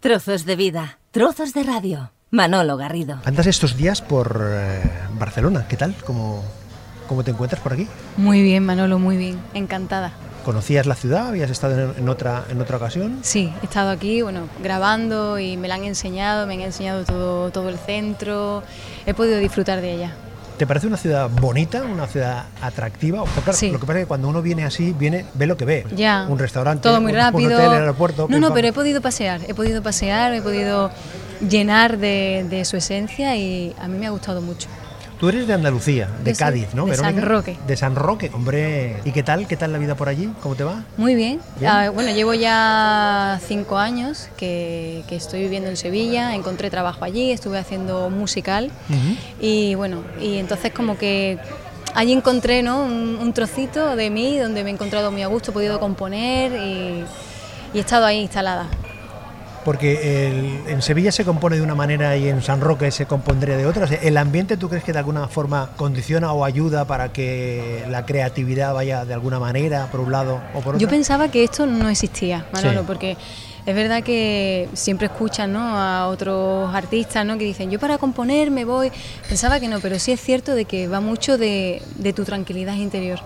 Trozos de vida, trozos de radio. Manolo Garrido. Andas estos días por eh, Barcelona. ¿Qué tal? ¿Cómo, ¿Cómo te encuentras por aquí? Muy bien, Manolo, muy bien. Encantada. ¿Conocías la ciudad? ¿Habías estado en, en otra, en otra ocasión? Sí, he estado aquí, bueno, grabando y me la han enseñado, me han enseñado todo, todo el centro. He podido disfrutar de ella. ¿Te parece una ciudad bonita, una ciudad atractiva? Porque, claro, Sí. Lo que pasa es que cuando uno viene así, viene, ve lo que ve. Ya. Un restaurante, Todo muy un- rápido. un hotel, el aeropuerto. No, no, pam. pero he podido pasear, he podido pasear, he podido llenar de, de su esencia y a mí me ha gustado mucho. Tú eres de Andalucía, de Yo Cádiz, ¿no? de San? Roque. De San Roque, hombre. ¿Y qué tal? ¿Qué tal la vida por allí? ¿Cómo te va? Muy bien. Bien. Ah, bueno, llevo ya cinco años que, que estoy viviendo en Sevilla, encontré trabajo allí, estuve haciendo musical y bueno, y entonces como que allí encontré ¿no? un, un trocito de mí donde me he encontrado muy a gusto, he podido componer y, y he estado ahí instalada. Porque el- en Sevilla se compone de una manera y en San Roque se compondría de otra. ¿El ambiente tú crees que de alguna forma condiciona o ayuda para que la creatividad vaya de alguna manera por un lado o por otro? Yo pensaba que esto no existía, Manolo, Sí. porque es verdad que siempre escuchan ¿no? a otros artistas ¿no? que dicen, yo para componer me voy. Pensaba que no, pero sí es cierto de que va mucho de, de tu tranquilidad interior.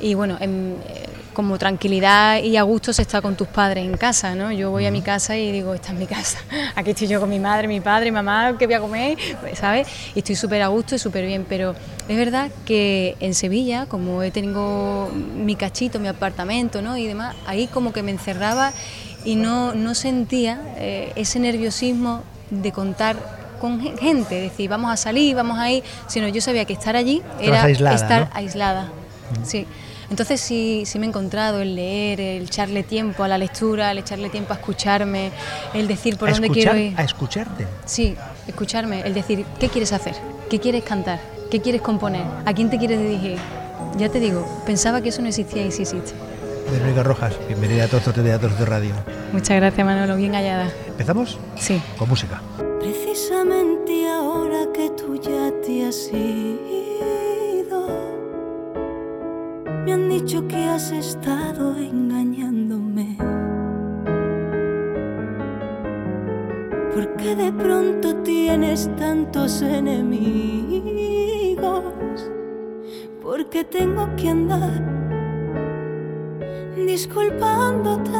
Y bueno, en- eh, como tranquilidad y a gusto se está con tus padres en casa, ¿no? Yo voy a mi casa y digo, esta es mi casa. Aquí estoy yo con mi madre, mi padre, mamá, ¿qué voy a comer? ¿Sabes? Y estoy súper a gusto y súper bien. Pero es verdad que en Sevilla, como he tenido mi cachito, mi apartamento, ¿no? Y demás, ahí como que me encerraba y no, no sentía eh, ese nerviosismo de contar con gen- gente, decir, vamos a salir, vamos a ir, sino yo sabía que estar allí era aislada, estar ¿no? aislada. Sí. Entonces sí, sí me he encontrado el leer, el echarle tiempo a la lectura, el echarle tiempo a escucharme, el decir por a dónde escuchar, quiero ir. A escucharte. Sí, escucharme, el decir, ¿qué quieres hacer? ¿Qué quieres cantar? ¿Qué quieres componer? ¿A quién te quieres dirigir? Ya te digo, pensaba que eso no existía y sí existe. Verónica Rojas, bienvenida a Trozos de Trozos de Radio. Muchas gracias, Manolo, bien hallada. ¿Empezamos? Sí. Con música. Precisamente ahora que tú ya te has ido, dicho que has estado engañándome. Porque de pronto tienes tantos enemigos, porque tengo que andar disculpándote.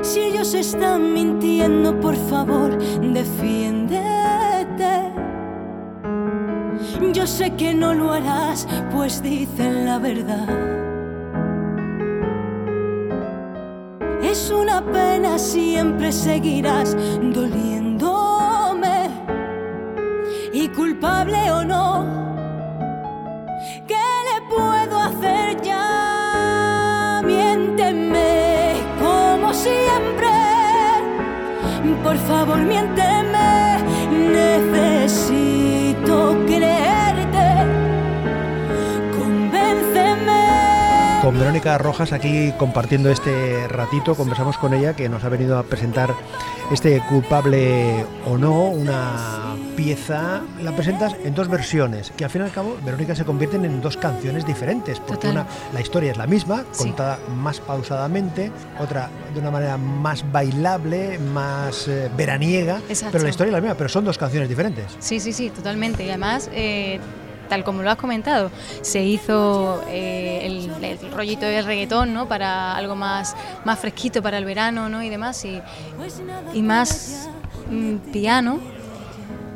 Si ellos están mintiendo, por favor, defiéndete. Sé que no lo harás, pues dicen la verdad. Es una pena, siempre seguirás doliéndome. Y culpable o no, ¿qué le puedo hacer ya? Miénteme como siempre. Por favor, miénteme. Verónica Rojas aquí compartiendo este ratito, conversamos con ella que nos ha venido a presentar este culpable o no, una pieza, la presentas en dos versiones, que al fin y al cabo, Verónica, se convierten en dos canciones diferentes, porque Total. una, la historia es la misma, Sí. contada más pausadamente, otra de una manera más bailable, más eh, veraniega, Exacto. pero la historia es la misma, pero son dos canciones diferentes. Sí, sí, sí, totalmente. Y además, eh, tal como lo has comentado, se hizo eh, el, el rollito del reggaetón, ¿no? Para algo más, más fresquito para el verano, ¿no? Y demás, y, y más mm, piano,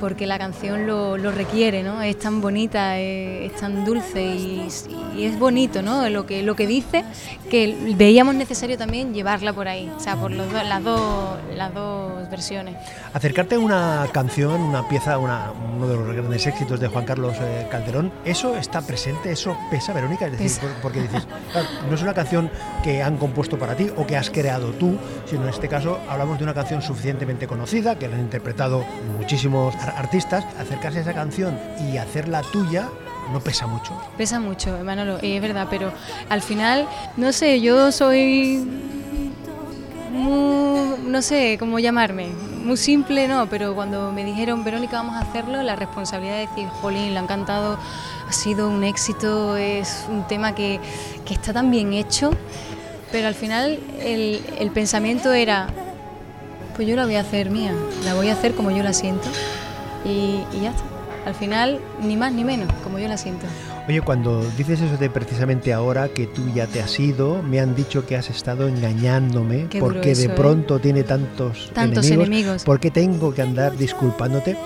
porque la canción lo, lo requiere, ¿no? Es tan bonita, eh, es, tan dulce y, y es bonito, ¿no? Lo que, lo que dice, que veíamos necesario también llevarla por ahí, o sea, por los las, dos, las dos versiones. Acercarte a una canción, una pieza, una- uno de los grandes éxitos de Juan Carlos eh, Calderón, ¿eso está presente? ¿Eso pesa, Verónica? Es decir, Pesa. porque dices, claro, no es una canción que han compuesto para ti o que has creado tú, sino en este caso hablamos de una canción suficientemente conocida, que la han interpretado muchísimos artistas. Acercarse a esa canción y hacerla tuya no pesa mucho. Pesa mucho, Manolo, y es verdad, pero al final, no sé, yo soy muy, no sé cómo llamarme, muy simple, no, pero cuando me dijeron, Verónica, vamos a hacerlo, la responsabilidad de decir, Jolín, le han cantado, ha sido un éxito, es un tema que, que está tan bien hecho, pero al final el, el pensamiento era, pues yo la voy a hacer mía, la voy a hacer como yo la siento y, y ya está. Al final, ni más ni menos, como yo la siento. Oye, cuando dices eso de precisamente ahora que tú ya te has ido, me han dicho que has estado engañándome Qué porque eso, de ¿eh? pronto tiene tantos, Tantos enemigos. porque tengo que andar disculpándote.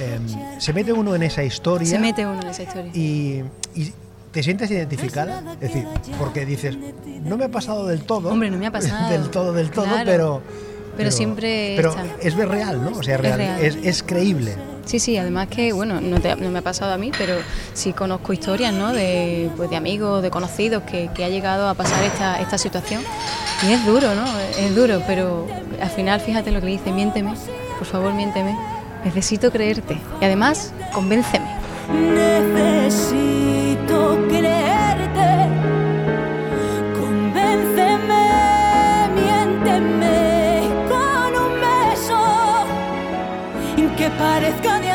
Em, se mete uno en esa historia Se mete uno en esa historia. y, y te sientes identificada, es decir, porque dices, no me ha pasado del todo, Hombre, no me ha pasado. del todo, del todo, Claro. pero, Pero siempre pero está. es real, ¿no? O sea, Es real, real. es, es creíble. Sí, sí, además que, bueno, no, te- no me ha pasado a mí, pero sí conozco historias, ¿no? De, pues, de amigos, de conocidos que, que ha llegado a pasar esta, esta situación. Y es duro, ¿no? Es duro, pero al final, fíjate lo que le dice, miénteme, por favor, miénteme. Necesito creerte. Y además, convénceme. Necesito que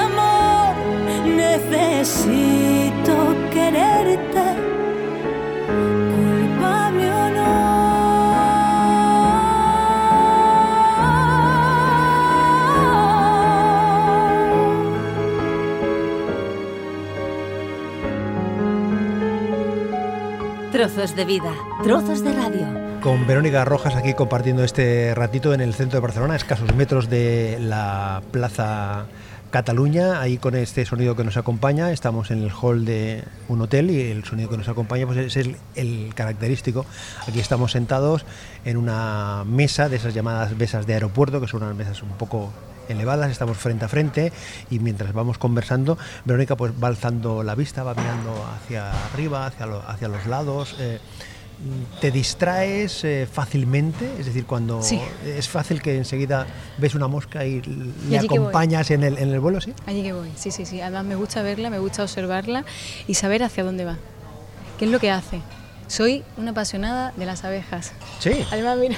Trozos de vida, trozos de radio. Con Verónica Rojas aquí compartiendo este ratito en el centro de Barcelona, a escasos metros de la Plaza Cataluña, ahí con este sonido que nos acompaña, estamos en el hall de un hotel y el sonido que nos acompaña pues es el, el característico. Aquí estamos sentados en una mesa de esas llamadas mesas de aeropuerto, que son unas mesas un poco elevadas, estamos frente a frente y mientras vamos conversando, Verónica pues va alzando la vista, va mirando hacia arriba, hacia, lo- hacia los lados. eh, ¿Te distraes eh, fácilmente? Es decir, cuando Sí. es fácil que enseguida ves una mosca y le voy. acompañas en el, en el vuelo, ¿sí? Allí que voy, sí, sí, sí. Además me gusta verla, me gusta observarla y saber hacia dónde va. ¿Qué es lo que hace? Soy una apasionada de las abejas. Sí. Además, mira,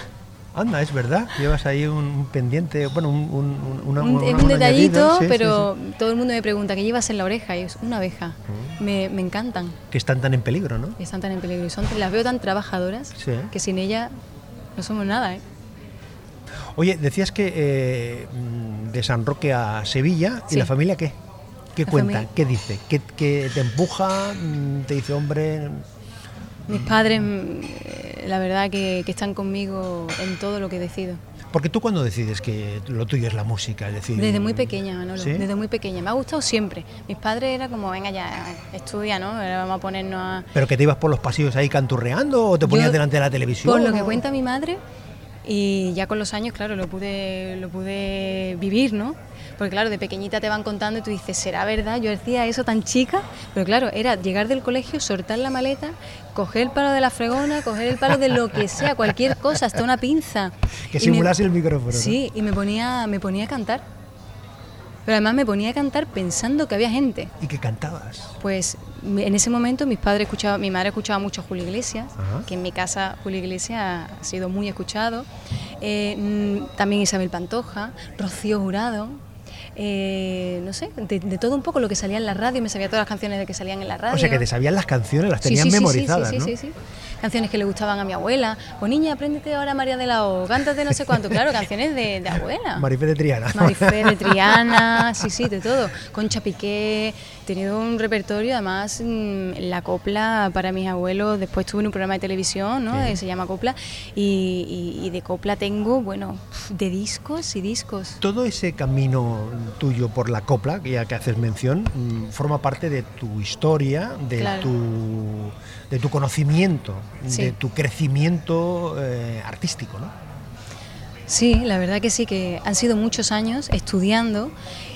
Anda, es verdad. Llevas ahí un, pendiente, bueno, un, un, un- una- un, una- un detallito, sí, pero sí. todo el mundo me pregunta qué llevas en la oreja y es una abeja. Me, me encantan, Que están tan en peligro, ¿no? están tan en peligro y son, las veo tan trabajadoras que sin ella no somos nada, ¿eh? Oye, decías que eh, mm, de San Roque a Sevilla, ¿y la familia qué? ¿Qué La cuenta? familia- ¿Qué dice? ¿Qué, qué te empuja? Mm, ¿Te dice, hombre, Mis padres, mm, la verdad que, que están conmigo en todo lo que decido. Porque tú cuando decides que lo tuyo es la música, es decir... Desde muy pequeña, Manolo, ¿Sí? desde muy pequeña. Me ha gustado siempre. Mis padres era como, venga ya, estudia, ¿no? Vamos a ponernos a... ¿Pero que te ibas por los pasillos ahí canturreando o te ponías Yo, delante de la televisión? Por lo que cuenta mi madre, y ya con los años, claro, lo pude, lo pude vivir, ¿no? Porque claro, de pequeñita te van contando y tú dices, ¿será verdad? Yo decía eso tan chica, pero claro, era llegar del colegio, soltar la maleta, coger el palo de la fregona, coger el palo de lo que sea, cualquier cosa, hasta una pinza. Que Y me- simulase el micrófono. ¿no? Sí, y me ponía, me ponía a cantar. Pero además me ponía a cantar pensando que había gente. ¿Y que cantabas? Pues en ese momento mis padres escuchaban, mi madre escuchaba mucho a Julio Iglesias, Ajá. que en mi casa Julio Iglesias ha sido muy escuchado. Eh, mm, también Isabel Pantoja, Rocío Jurado. Eh, no sé, de, de todo un poco lo que salía en la radio, me sabía todas las canciones de que salían en la radio. O sea, que te sabían las canciones, las tenían sí, memorizadas, sí, sí, ¿no? sí, sí. Canciones que le gustaban a mi abuela. O niña, apréndete ahora María de la O, cántate no sé cuánto. Claro, canciones de, de abuela. Marifé de Triana. Marifé de Triana, sí, sí, de todo. Concha Piqué, he tenido un repertorio, además mm, la copla para mis abuelos, después tuve un programa de televisión, ¿no? Eh, Se llama Copla, y, y- y de copla tengo, bueno, de discos y discos. Todo ese camino tuyo por la copla, que ya que haces mención, mm, forma parte de tu historia, de, Claro. tu, de tu conocimiento, Sí. de tu crecimiento eh, artístico, ¿no? Sí, la verdad que sí, que han sido muchos años estudiando,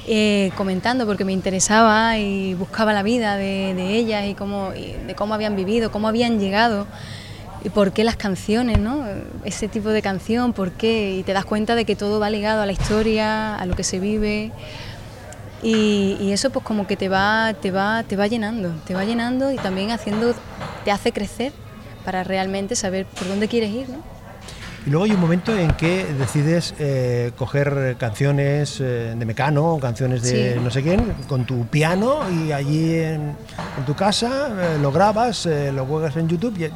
eh, comentando porque me interesaba y buscaba la vida de, de ellas y cómo, y de cómo habían vivido, cómo habían llegado y por qué las canciones, ¿no? Ese tipo de canción, por qué, y te das cuenta de que todo va ligado a la historia, a lo que se vive. Y, y eso pues como que te va, te va, te va llenando, te va llenando y también haciendo, te hace crecer para realmente saber por dónde quieres ir, ¿no? Y luego hay un momento en que decides eh, coger canciones eh, de Mecano, canciones de Sí. no sé quién, con tu piano y allí en, en tu casa eh, lo grabas, eh, lo juegas en YouTube y,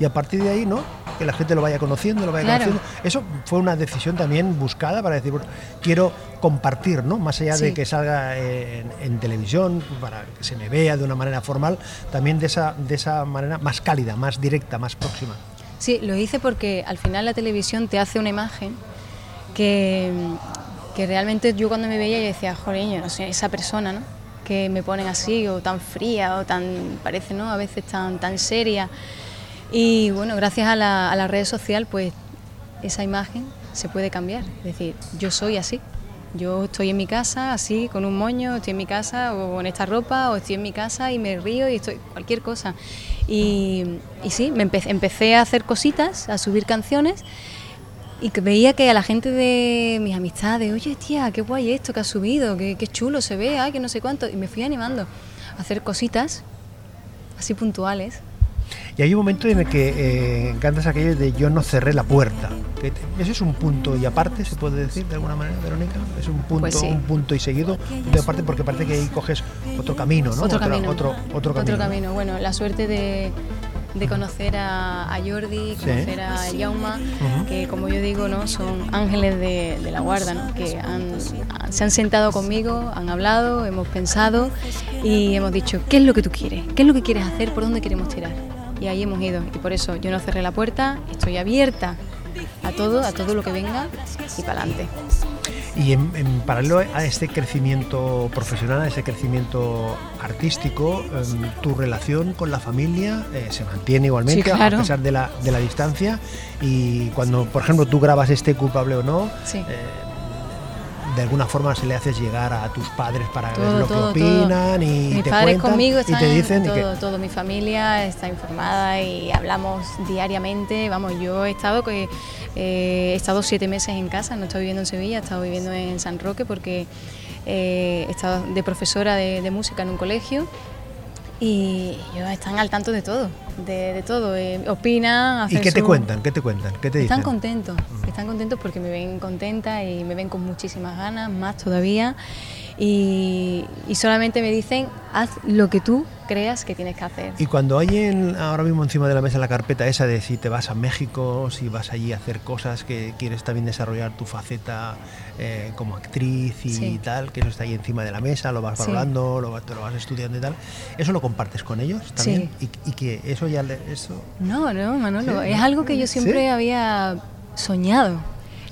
y a partir de ahí, ¿no? que la gente lo vaya conociendo, lo vaya Claro. conociendo. Eso fue una decisión también buscada para decir, bueno, quiero compartir, ¿no? Más allá de que salga en, en televisión, para que se me vea de una manera formal, también de esa, de esa manera más cálida, más directa, más próxima. Sí, lo hice porque al final la televisión te hace una imagen que, que realmente yo cuando me veía yo decía, joder, no sé, esa persona, ¿no? Que me ponen así, o tan fría, o tan, parece, ¿no? A veces tan, tan seria. Y bueno, gracias a la, a la red social, pues esa imagen se puede cambiar. Es decir, yo soy así. Yo estoy en mi casa así, con un moño, estoy en mi casa o con esta ropa, o estoy en mi casa y me río y estoy cualquier cosa. Y, y sí, me empe- empecé a hacer cositas, a subir canciones y veía que a la gente de mis amistades, oye tía, qué guay esto que has subido, qué, qué chulo se ve, ay, que no sé cuánto. Y me fui animando a hacer cositas así puntuales. Y hay un momento en el que eh, cantas aquello de yo no cerré la puerta. Que te- Ese es un punto y aparte, se puede decir de alguna manera, Verónica. Es un punto, Pues sí. un punto y seguido, punto y aparte porque parece que ahí coges otro camino, ¿no? Otro camino. Otro, otro camino. Bueno, la suerte de, de conocer a, a Jordi, Sí. conocer a Jauma, que como yo digo, ¿no? son ángeles de, de la guarda, ¿no? que han- han- se han sentado conmigo, han hablado, hemos pensado y hemos dicho, ¿qué es lo que tú quieres? ¿Qué es lo que quieres hacer? ¿Por dónde queremos tirar? Y ahí hemos ido. Y por eso yo no cerré la puerta, estoy abierta a todo, a todo lo que venga y para adelante. Y en, en paralelo a este crecimiento profesional, a ese crecimiento artístico, em, tu relación con la familia eh, se mantiene igualmente Sí, claro. a pesar de la, de la distancia. Y cuando, por ejemplo, tú grabas este culpable o no, Sí. eh, de alguna forma se le haces llegar a tus padres para ver todo, lo todo, que todo. opinan y Mis te padres cuentan conmigo y están te dicen y todo, que todo mi familia está informada y hablamos diariamente. Vamos, yo he estado que eh, he estado siete meses en casa, no estoy viviendo en Sevilla, he estado viviendo en San Roque porque eh, he estado de profesora de, de música en un colegio y ellos están al tanto de todo, de, de todo. eh, opinan, ¿Y hacen qué te su- cuentan? ¿Qué te cuentan? ¿Qué te dicen? están contentos, están contentos porque me ven contenta y me ven con muchísimas ganas, más todavía. Y, y solamente me dicen, haz lo que tú creas que tienes que hacer. Y cuando hay en- ahora mismo encima de la mesa la carpeta esa de si te vas a México, si vas allí a hacer cosas, que quieres también desarrollar tu faceta eh, como actriz y Sí. tal, que eso está ahí encima de la mesa, lo vas Sí. valorando, lo, vas- te lo vas estudiando y tal, ¿eso lo compartes con ellos también? Y, y que eso ya, le- eso... No, no, Manolo, Sí. es algo que yo siempre ¿Sí? había soñado.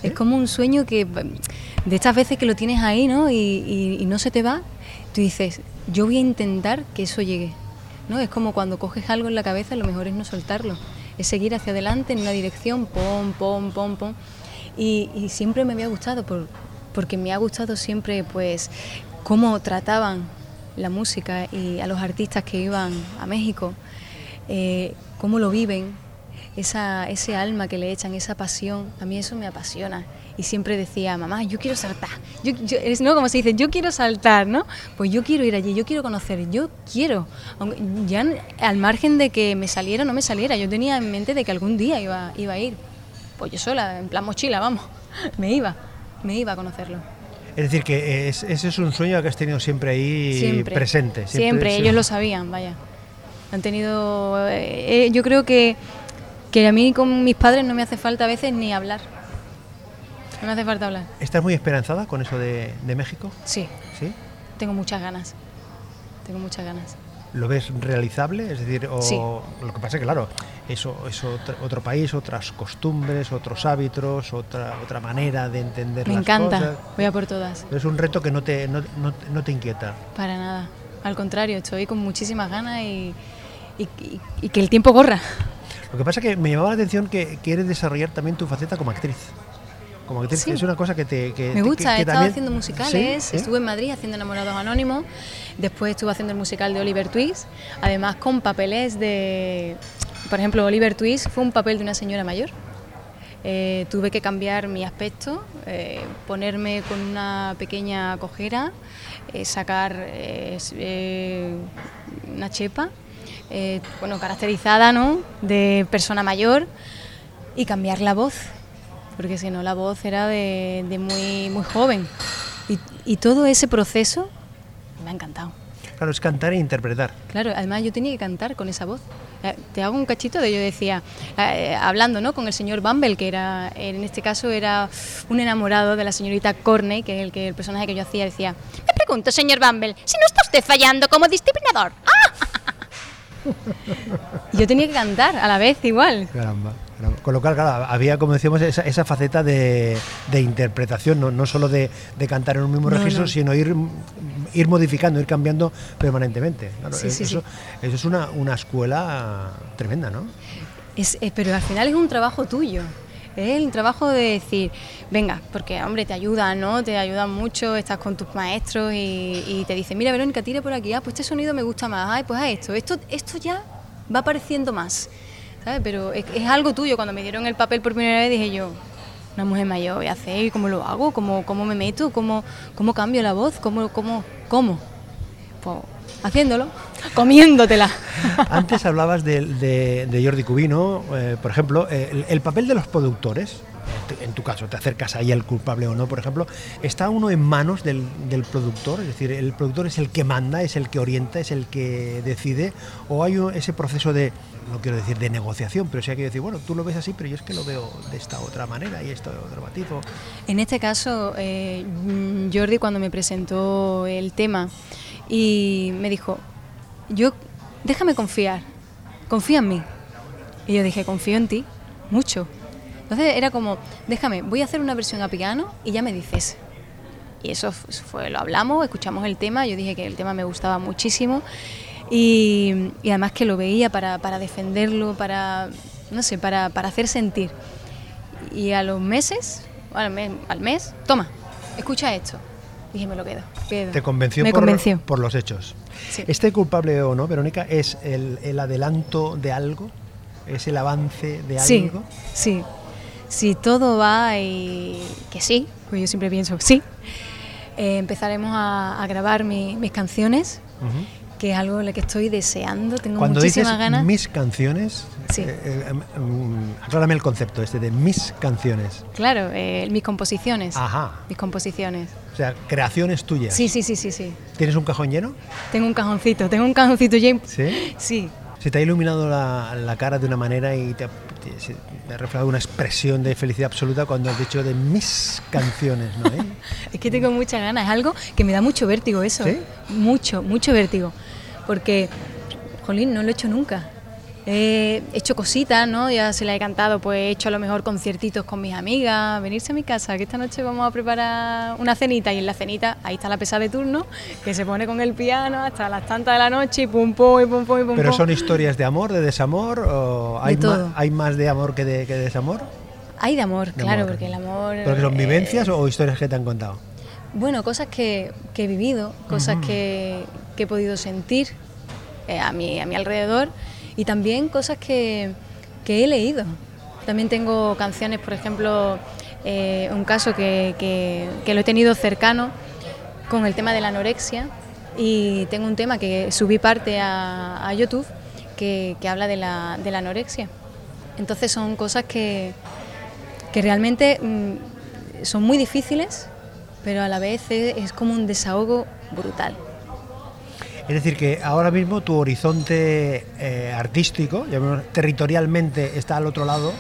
Es como un sueño que, de estas veces que lo tienes ahí, ¿no? Y, y- y no se te va, tú dices, yo voy a intentar que eso llegue. ¿no? Es como cuando coges algo en la cabeza, lo mejor es no soltarlo. Es seguir hacia adelante en una dirección, pom, pom, pom, pom. Y, siempre me había gustado, por, porque me ha gustado siempre, pues, cómo trataban la música y a los artistas que iban a México, eh, cómo lo viven, esa, ese alma que le echan, esa pasión, a mí eso me apasiona. Y siempre decía, mamá, yo quiero saltar. Yo, yo- es no como se dice, yo quiero saltar, ¿no? Pues yo quiero ir allí, yo quiero conocer, yo quiero. Aunque ya al margen de que me saliera o no me saliera, yo tenía en mente de que algún día iba, iba a ir. Pues yo sola, en plan mochila, vamos. Me iba, me iba a conocerlo. Es decir, que es- ese es un sueño que has tenido siempre ahí Siempre. presente. Siempre, sí. ellos lo sabían, vaya. Han tenido. eh, eh, yo creo que, que a mí con mis padres no me hace falta a veces ni hablar. No me hace falta hablar. ¿Estás muy esperanzada con eso de, de México? Sí, ¿Sí? tengo muchas ganas. Tengo muchas ganas. ¿Lo ves realizable? Es decir, o Sí. lo que pasa es que, claro, eso es otro, otro país, otras costumbres, otros hábitos, otra, otra manera de entender Me las encanta. cosas. Voy a por todas. Es un reto que no te, no, no- no te inquieta. Para nada. Al contrario, estoy con muchísimas ganas y, y- y- y que el tiempo corra. Lo que pasa es que me llamaba la atención que quieres desarrollar también tu faceta como actriz. Como actriz, Sí. que es una cosa que te... que- Me gusta, que he estado también- haciendo musicales, estuve en Madrid haciendo Enamorados Anónimos, después estuve haciendo el musical de Oliver Twist, además con papeles de, por ejemplo, Oliver Twist fue un papel de una señora mayor. Eh, tuve que cambiar mi aspecto, eh, ponerme con una pequeña cojera, eh, sacar una chepa, eh, bueno, caracterizada, ¿no? De persona mayor y cambiar la voz, porque si no la voz era de, de muy, muy joven. Y, y todo ese proceso me ha encantado. Claro, es cantar e interpretar. Claro, además yo tenía que cantar con esa voz. Eh, Te hago un cachito de yo decía, eh, hablando ¿no? con el señor Bumble, que era, en este caso era un enamorado de la señorita Corney, que es el, que, el personaje que yo hacía, decía, me pregunto, señor Bumble, si no está usted fallando como disciplinador. Yo tenía que cantar a la vez igual. Caramba. caramba. Con lo cual, claro, había, como decíamos, esa, esa faceta de, de interpretación, no, no solo de, de cantar en un mismo No, registro, no. sino ir, ir modificando, ir cambiando permanentemente. Claro, Sí, sí, eso, sí. eso es una, una escuela tremenda, ¿no? Es, eh, pero al final es un trabajo tuyo. Es el trabajo de decir, venga, porque hombre, te ayudan, ¿no? Te ayudan mucho, estás con tus maestros y, te dicen, mira Verónica, tira por aquí, ah, pues este sonido me gusta más, ay, pues a esto, esto, esto ya va apareciendo más, ¿sabes? Pero es, algo tuyo. Cuando me dieron el papel por primera vez dije yo, una mujer mayor voy a hacer, ¿y ¿cómo lo hago? ¿Cómo, cómo me meto? ¿Cómo, ¿Cómo cambio la voz? ¿Cómo, cómo, cómo? Pues haciéndolo, comiéndotela. Antes hablabas de, de- de Jordi Cubino, eh, por ejemplo, eh, el, el papel de los productores, en tu caso, te acercas ahí al culpable o no, por ejemplo, ¿está uno en manos del, del productor? Es decir, ¿el productor es el que manda, es el que orienta, es el que decide? ¿O hay ese proceso de, no quiero decir de negociación, pero sí hay que decir, bueno, tú lo ves así, pero yo es que lo veo de esta otra manera y esto de otro matiz? En este caso, eh, Jordi cuando me presentó el tema y me dijo, yo, déjame confiar, confía en mí. Y yo dije, confío en ti, mucho. Entonces era como, déjame, voy a hacer una versión a piano y ya me dices. Y eso fue, lo hablamos, escuchamos el tema, yo dije que el tema me gustaba muchísimo y, y además que lo veía para, para defenderlo, para, no sé, para, para hacer sentir. Y a los meses, al mes, al mes, toma, escucha esto. Dije, me lo quedo. quedo. Te convenció, Me por, convenció. por los hechos. Sí. ¿Este culpable o no, Verónica, es el, el adelanto de algo? ¿Es el avance de Sí, algo? sí. Si todo va y que sí, pues yo siempre pienso sí. eh, empezaremos a, a grabar mi- mis canciones, que es algo en lo que estoy deseando. Tengo Cuando dices muchísimas ganas. mis canciones, Sí. eh, eh, em, em, aclárame el concepto este de mis canciones. Claro, eh, mis composiciones. Ajá. Mis composiciones. O sea, creaciones tuyas. Sí, sí, sí, sí, sí. ¿Tienes un cajón lleno? Tengo un cajoncito, tengo un cajoncito lleno. Sí. Sí. Se te ha iluminado la, la cara de una manera y te ha, te- se- te ha reflejado una expresión de felicidad absoluta cuando has dicho de mis canciones, ¿no? eh? Es que tengo muchas ganas, es algo que me da mucho vértigo eso. ¿Sí? Mucho, mucho vértigo. Porque, jolín, no lo he hecho nunca. He hecho cositas, ¿no? Ya se la he cantado, pues he hecho a lo mejor conciertitos con mis amigas, venirse a mi casa, que esta noche vamos a preparar una cenita y en la cenita ahí está la pesa de turno, que se pone con el piano hasta las tantas de la noche y pum pum y pum pum y pum Pero pum. son historias de amor, de desamor, o hay, De todo. hay más de amor que de, que de desamor. Hay de amor, De claro, amor. porque el amor... ¿Pero que son eh, vivencias o historias que te han contado? Bueno, cosas que, que he vivido, cosas que, que he podido sentir eh, a, mi, a mi alrededor y también cosas que, que he leído. También tengo canciones, por ejemplo, eh, un caso que, que- lo he tenido cercano con el tema de la anorexia y tengo un tema que subí parte a, YouTube que, que habla de la, de la anorexia. Entonces son cosas que, realmente mm, son muy difíciles, pero a la vez es como un desahogo brutal. Es decir, que ahora mismo tu horizonte eh, artístico, llamémoslo, territorialmente, está al otro lado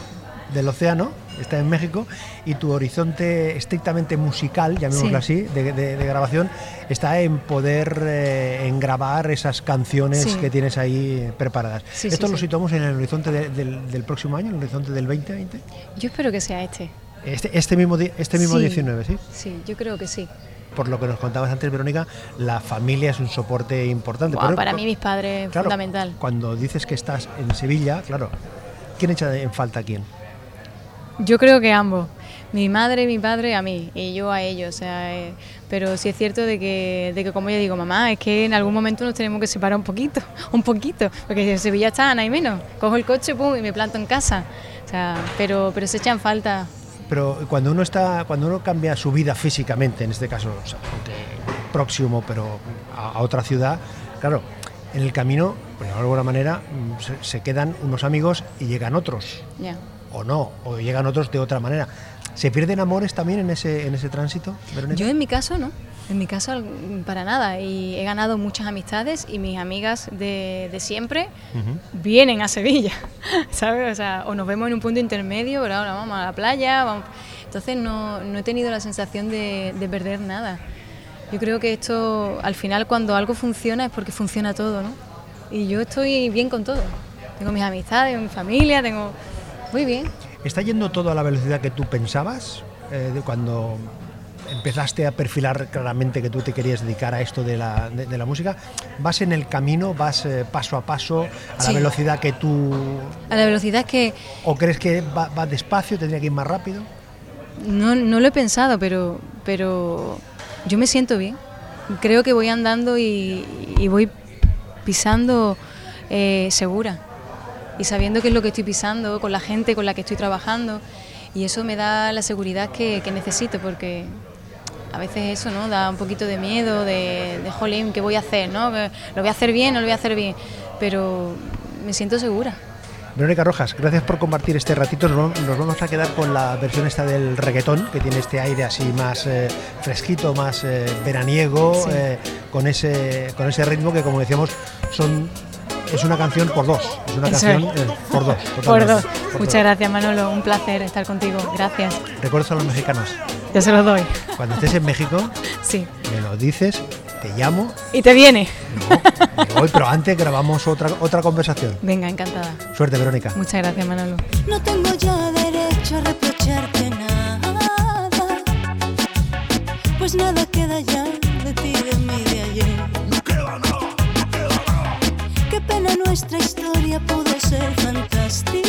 del océano, está en México, y tu horizonte estrictamente musical, llamémoslo Sí. así, de, de- de grabación, está en poder eh, en grabar esas canciones Sí. que tienes ahí preparadas. Sí, ¿Esto lo situamos en el horizonte de- del, del próximo año, en el horizonte del 2020? Yo espero que sea este. Este, este mismo, este mismo Sí. 19, ¿sí? Sí, yo creo que sí. Por lo que nos contabas antes, Verónica, la familia es un soporte importante. Pero- para mí mis padres Claro, fundamental. Cuando dices que estás en Sevilla, claro, ¿quién echa en falta a quién? Yo creo que ambos. Mi madre, mi padre, a mí y yo a ellos. O sea, eh, pero sí es cierto de que, de que, como yo digo, mamá, es que en algún momento nos tenemos que separar un poquito, un poquito, porque en Sevilla está, no hay menos. Cojo el coche pum, y me planto en casa. O sea, pero, pero se echan falta. Pero cuando uno está, cuando uno cambia su vida físicamente, en este caso, o sea, aunque próximo, pero a, a otra ciudad, claro, en el camino, pues de alguna manera, mm, se, se quedan unos amigos y llegan otros, o no, o llegan otros de otra manera. ¿Se pierden amores también en ese, en ese tránsito, Verónica? Yo en mi caso no, en mi caso mm, para nada. Y he ganado muchas amistades y mis amigas de, de siempre Ujú. vienen a Sevilla, ¿sabes? O, sea, o nos vemos en un punto intermedio, pero ahora vamos a la playa, vamos. Entonces no, no he tenido la sensación de, de perder nada. Yo creo que esto, al final, cuando algo funciona es porque funciona todo, ¿no? Y yo estoy bien con todo. Tengo mis amistades, mi familia, tengo... Muy bien. ¿Está yendo todo a la velocidad que tú pensabas eh, de cuando empezaste a perfilar claramente que tú te querías dedicar a esto de la, de, de la música? ¿Vas en el camino, vas eh, paso a paso, a la Sí. velocidad que tú... A la velocidad que ¿O crees que va, va despacio, tendría que ir más rápido? No, no lo he pensado, pero, pero yo me siento bien. Creo que voy andando y, y voy pisando eh, segura y sabiendo qué es lo que estoy pisando, con la gente con la que estoy trabajando. Y eso me da la seguridad que, que necesito, porque a veces eso no da un poquito de miedo, de, de jolín, ¿qué voy a hacer? ¿no? ¿Lo voy a hacer bien o lo voy a hacer bien? Pero me siento segura. Verónica Rojas, gracias por compartir este ratito. Nos vamos, a quedar con la versión esta del reggaetón, que tiene este aire así más eh, fresquito, más eh, veraniego, Sí. eh, con, ese, con ese ritmo que, como decíamos, son es una canción por dos. Es una Eso canción es. eh, por dos. Por dos. por Muchas dos. gracias, Manolo. Un placer estar contigo. Gracias. Recuerdos a los mexicanos. Yo se los doy. Cuando estés en México, Sí. me lo dices, te llamo. ¿Y te viene? No, me voy, pero antes grabamos otra, otra conversación. Venga, encantada. Suerte, Verónica. Muchas gracias, Manolo. No tengo ya derecho a reprocharte nada, pues nada queda ya de ti, de mí, de ayer. Qué pena nuestra historia pudo ser fantástica.